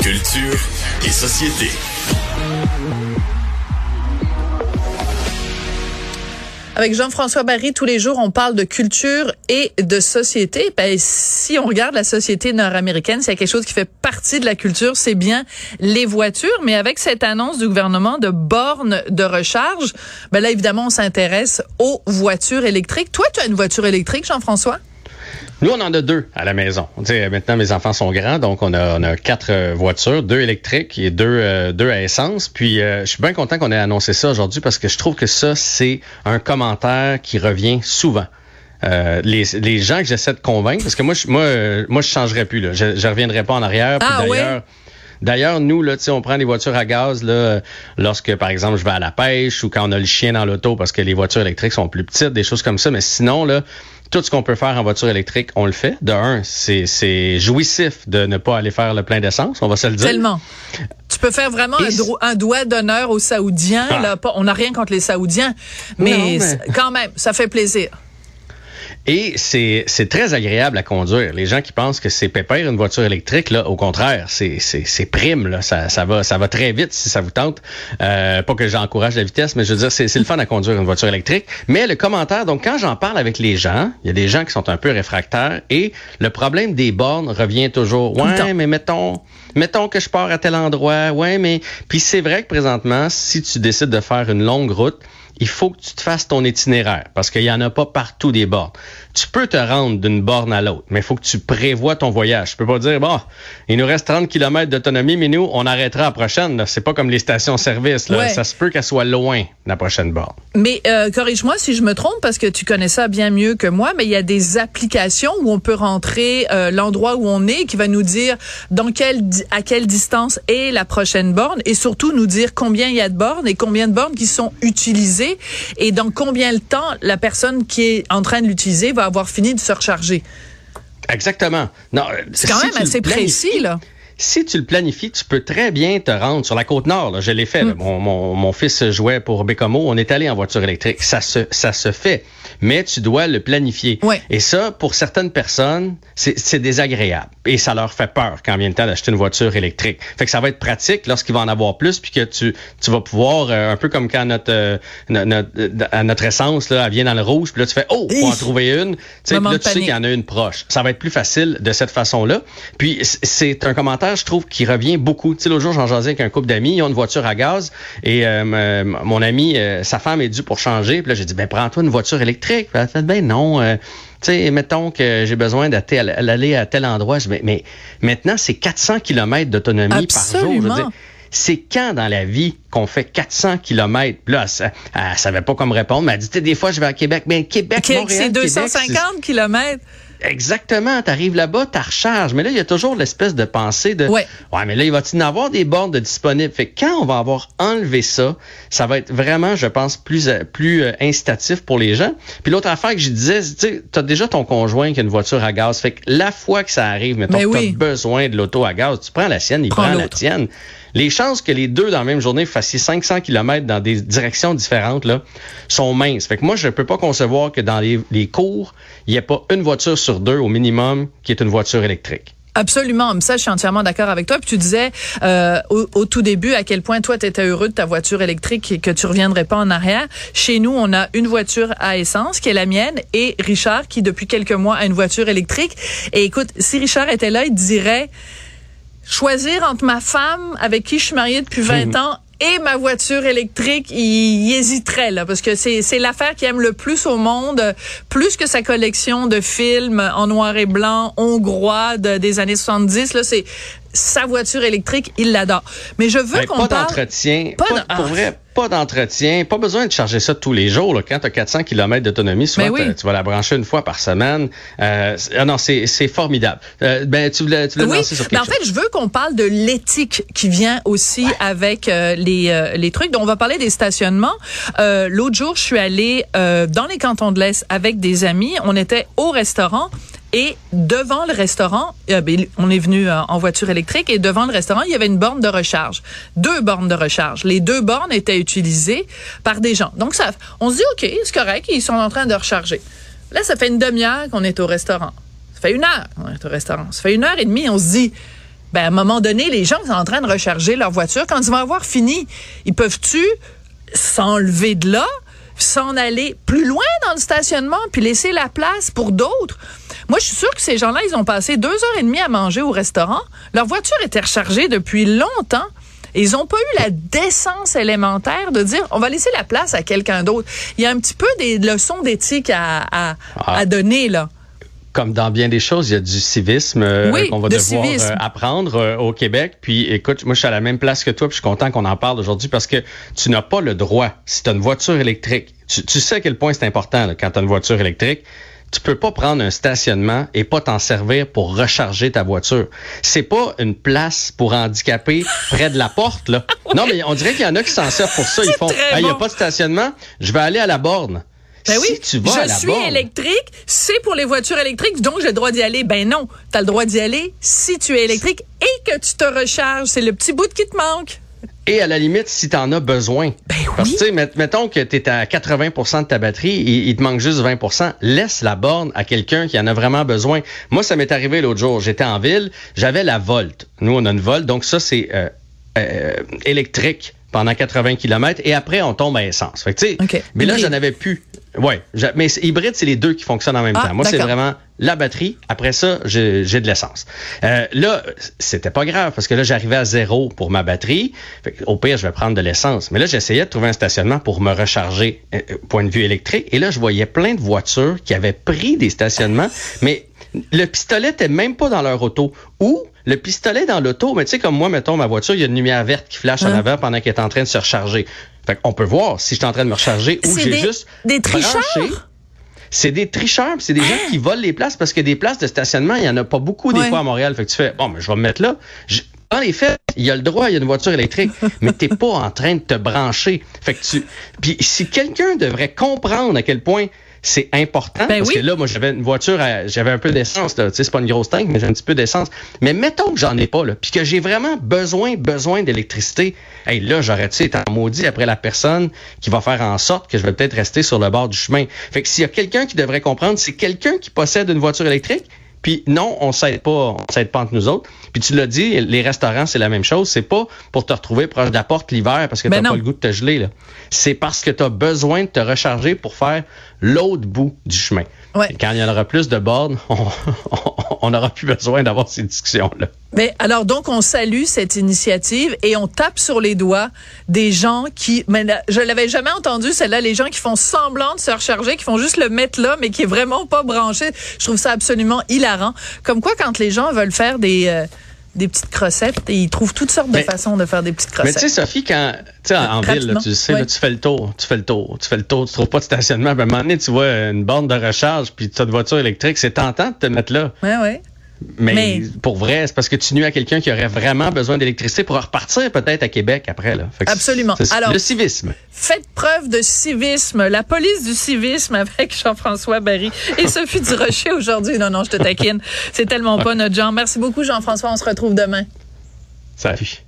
Culture et société. Avec Jean-François Barry, tous les jours, on parle de culture et de société. Ben, si on regarde la société nord-américaine, s'il y a quelque chose qui fait partie de la culture, c'est bien les voitures. Mais avec cette annonce du gouvernement de bornes de recharge, ben là, évidemment, on s'intéresse aux voitures électriques. Toi, tu as une voiture électrique, Jean-François? Nous, on en a deux à la maison. maintenant, mes enfants sont grands, donc on a, on a quatre euh, voitures, deux électriques et deux, euh, deux à essence. Puis, euh, je suis bien content qu'on ait annoncé ça aujourd'hui parce que je trouve que ça, c'est un commentaire qui revient souvent. les, les gens que j'essaie de convaincre, parce que moi, je, moi, moi, je changerais plus. Là. Je, je reviendrai pas en arrière. Ah, d'ailleurs, D'ailleurs, nous, là, on prend des voitures à gaz là, lorsque, par exemple, je vais à la pêche ou quand on a le chien dans l'auto parce que les voitures électriques sont plus petites, des choses comme ça. Mais sinon, là, tout ce qu'on peut faire en voiture électrique, on le fait. De un, c'est jouissif de ne pas aller faire le plein d'essence, on va se le dire. Tellement. Tu peux faire vraiment un, doigt d'honneur aux Saoudiens. Ah. Là, on n'a rien contre les Saoudiens, mais, mais, quand même, ça fait plaisir. Et c'est, c'est très agréable à conduire. Les gens qui pensent que c'est pépère une voiture électrique, là, au contraire, c'est, c'est, c'est prime. Là. Ça, ça, va, ça va très vite si ça vous tente. Euh, pas que j'encourage la vitesse, mais je veux dire, c'est, c'est le fun à conduire une voiture électrique. Mais le commentaire, donc quand j'en parle avec les gens, il y a des gens qui sont un peu réfractaires et le problème des bornes revient toujours. Ouais, mais mettons, mettons que je pars à tel endroit. Ouais, mais puis c'est vrai que présentement, si tu décides de faire une longue route, il faut que tu te fasses ton itinéraire parce qu'il n'y en a pas partout des bornes. Tu peux te rendre d'une borne à l'autre, mais il faut que tu prévois ton voyage. Tu peux pas dire, bon, il nous reste 30 km d'autonomie, mais nous, on arrêtera à la prochaine. C'est pas comme les stations-service. Ça se peut qu'elle soit loin, la prochaine borne. Mais euh, corrige-moi si je me trompe, parce que tu connais ça bien mieux que moi, mais il y a des applications où on peut rentrer euh, l'endroit où on est, qui va nous dire dans quelle, à quelle distance est la prochaine borne, et surtout nous dire combien il y a de bornes et combien de bornes qui sont utilisées et dans combien de temps la personne qui est en train de l'utiliser va avoir fini de se recharger. Exactement. Non, c'est quand même assez précis là si tu le planifies, tu peux très bien te rendre sur la côte nord. Je l'ai fait. Mm. Mon, mon, mon, fils jouait pour Bécomo. On est allé en voiture électrique. Ça se, ça se fait. Mais tu dois le planifier. Et ça, pour certaines personnes, c'est désagréable. Et ça leur fait peur quand vient le temps d'acheter une voiture électrique. Fait que ça va être pratique lorsqu'il va en avoir plus, puis que tu, tu vas pouvoir, euh, un peu comme quand notre, euh, notre, notre, essence, là, elle vient dans le rouge, puis là, tu fais, oh, faut en trouver une. Tu sais, là, tu sais qu'il y en a une proche. Ça va être plus facile de cette façon-là. Puis c'est un commentaire je trouve, qui revient beaucoup. Tu sais, l'autre jour, j'en jasais avec un couple d'amis, ils ont une voiture à gaz et euh, mon ami, euh, sa femme est due pour changer. Puis là, j'ai dit, ben prends-toi une voiture électrique. elle a fait, ben non. Euh, tu sais, mettons que j'ai besoin d'aller à tel endroit. Je, mais, maintenant, c'est 400 km d'autonomie par jour. Je veux dire, c'est quand dans la vie qu'on fait 400 km? Là, elle, elle, savait pas comment répondre, mais elle dit, des fois, je vais à Québec. Mais Québec, Montréal, c'est 250 km. Exactement, tu arrives là-bas, tu recharges. Mais là, il y a toujours l'espèce de pensée de ouais. ouais, mais là, il va y en avoir des bornes de disponibles? Fait que quand on va avoir enlevé ça, ça va être vraiment, je pense, plus euh, plus euh, incitatif pour les gens. Puis l'autre affaire que je disais, tu as déjà ton conjoint qui a une voiture à gaz. Fait que la fois que ça arrive, mettons que tu as besoin de l'auto à gaz, tu prends la sienne, il prend, la tienne. Les chances que les deux dans la même journée fassent 500 km dans des directions différentes là, sont minces. Fait que moi, je peux pas concevoir que dans les, les cours, il n'y ait pas une voiture sur deux au minimum qui est une voiture électrique. Absolument, ça je suis entièrement d'accord avec toi. Puis tu disais euh, au, tout début à quel point toi tu étais heureux de ta voiture électrique et que tu reviendrais pas en arrière. Chez nous, on a une voiture à essence qui est la mienne et Richard qui depuis quelques mois a une voiture électrique. Et écoute, si Richard était là, il dirait choisir entre ma femme avec qui je suis mariée depuis 20 ans et ma voiture électrique, il, hésiterait là parce que c'est c'est l'affaire qu'il aime le plus au monde, plus que sa collection de films en noir et blanc hongrois des années 70 là, c'est sa voiture électrique, il l'adore. Mais je veux qu'on parle pas d'entretien, pas, pour vrai pas d'entretien, pas besoin de charger ça tous les jours. Là. Quand tu as 400 km d'autonomie, souvent ben tu vas la brancher une fois par semaine. Euh, ah non, c'est formidable. Euh, ben, tu voulais, tu voulais oui, sur quelque En fait, je veux qu'on parle de l'éthique qui vient aussi avec euh, les, euh, les trucs. Donc, on va parler des stationnements. Euh, L'autre jour, je suis allée dans les cantons de l'Est avec des amis. On était au restaurant et devant le restaurant, euh, ben, on est venu euh, en voiture électrique et devant le restaurant, il y avait une borne de recharge. Deux bornes de recharge. Les deux bornes étaient utilisées par des gens. Donc ça, on se dit, OK, c'est correct, ils sont en train de recharger. Là, ça fait une demi-heure qu'on est au restaurant. Ça fait une heure, on est au restaurant. Ça fait une heure et demie, on se dit, ben, à un moment donné, les gens sont en train de recharger leur voiture. Quand ils vont avoir fini, ils peuvent-tu s'enlever de là, s'en aller plus loin dans le stationnement, puis laisser la place pour d'autres? Moi, je suis sûre que ces gens-là, ils ont passé deux heures et demie à manger au restaurant. Leur voiture était rechargée depuis longtemps. Et ils n'ont pas eu la décence élémentaire de dire on va laisser la place à quelqu'un d'autre. Il y a un petit peu des leçons d'éthique à, à, ah. donner là comme dans bien des choses, il y a du civisme euh, qu'on va devoir euh, apprendre euh, au Québec. Puis écoute, moi je suis à la même place que toi, puis je suis content qu'on en parle aujourd'hui parce que tu n'as pas le droit, si tu as une voiture électrique, tu, sais à quel point c'est important quand tu as une voiture électrique, tu peux pas prendre un stationnement et pas t'en servir pour recharger ta voiture. C'est pas une place pour handicapés près de la porte là. Non mais on dirait qu'il y en a qui s'en servent pour ça, ils font il y a pas de stationnement, je vais aller à la borne. Ben oui, tu vas je suis électrique, c'est pour les voitures électriques, donc j'ai le droit d'y aller. Ben non, tu as le droit d'y aller si tu es électrique et que tu te recharges. C'est le petit bout qui te manque. Et à la limite, si tu en as besoin. Ben Parce que, mettons que tu es à 80% de ta batterie et il te manque juste 20% laisse la borne à quelqu'un qui en a vraiment besoin. Moi, ça m'est arrivé l'autre jour. J'étais en ville, j'avais la Volt. Nous, on a une Volt, donc ça, c'est euh, euh, électrique pendant 80 km et après, on tombe à essence. Fait que, Mais là, j'en avais plus. Ouais, mais hybride, c'est les deux qui fonctionnent en même ah, temps. Moi, c'est vraiment la batterie. Après ça, j'ai de l'essence. Euh, là, c'était pas grave parce que là, j'arrivais à zéro pour ma batterie. au pire, je vais prendre de l'essence. Mais là, j'essayais de trouver un stationnement pour me recharger, euh, euh, point de vue électrique. Et là, je voyais plein de voitures qui avaient pris des stationnements, mais le pistolet était même pas dans leur auto. Ou le pistolet dans l'auto, mais tu sais, comme moi, mettons, ma voiture, il y a une lumière verte qui flash en hein? avant pendant qu'elle est en train de se recharger. Fait qu'on peut voir si je suis en train de me recharger ou j'ai juste des tricheurs? C'est des tricheurs, c'est des gens qui volent les places parce que des places de stationnement, il y en a pas beaucoup des fois à Montréal. Fait que tu fais bon, mais je vais me mettre là. dans les faits, il y a le droit, il y a une voiture électrique, mais t'es pas en train de te brancher. Fait que tu, puis si quelqu'un devrait comprendre à quel point c'est important ben parce que là, moi, j'avais une voiture, j'avais un peu d'essence. Tu sais, c'est pas une grosse tank, mais j'ai un petit peu d'essence. Mais mettons que j'en ai pas, là, puis que j'ai vraiment besoin, besoin d'électricité. Hey, là, j'aurais, tu été maudit après la personne qui va faire en sorte que je vais peut-être rester sur le bord du chemin. Fait que s'il y a quelqu'un qui devrait comprendre, c'est quelqu'un qui possède une voiture électrique puis non, on s'aide pas, on s'aide pas entre nous autres. Puis tu l'as dit, les restaurants, c'est la même chose. C'est pas pour te retrouver proche de la porte l'hiver parce que ben t'as pas le goût de te geler. C'est parce que tu as besoin de te recharger pour faire l'autre bout du chemin. Quand il y en aura plus de bornes, on n'aura plus besoin d'avoir ces discussions-là. Mais alors donc on salue cette initiative et on tape sur les doigts des gens qui mais je l'avais jamais entendu celle-là les gens qui font semblant de se recharger qui font juste le mettre là mais qui est vraiment pas branché. Je trouve ça absolument hilarant. Comme quoi quand les gens veulent faire des euh, des petites crossettes et ils trouvent toutes sortes de façons de faire des petites crossettes. Mais tu sais, Sophie, quand, tu sais, en, ville, tu sais, tu fais le tour, tu fais le tour, tu fais le tour, tu trouves pas de stationnement. À un moment donné, tu vois une borne de recharge puis tu as une voiture électrique, c'est tentant de te mettre là. Oui, oui. Mais, pour vrai, c'est parce que tu nuis à quelqu'un qui aurait vraiment besoin d'électricité pour repartir peut-être à Québec après. Là. Absolument. Alors, le civisme. Faites preuve de civisme. La police du civisme avec Jean-François Barry et Sophie Durocher aujourd'hui. Non, non, je te taquine. C'est tellement pas notre genre. Merci beaucoup, Jean-François. On se retrouve demain. Salut.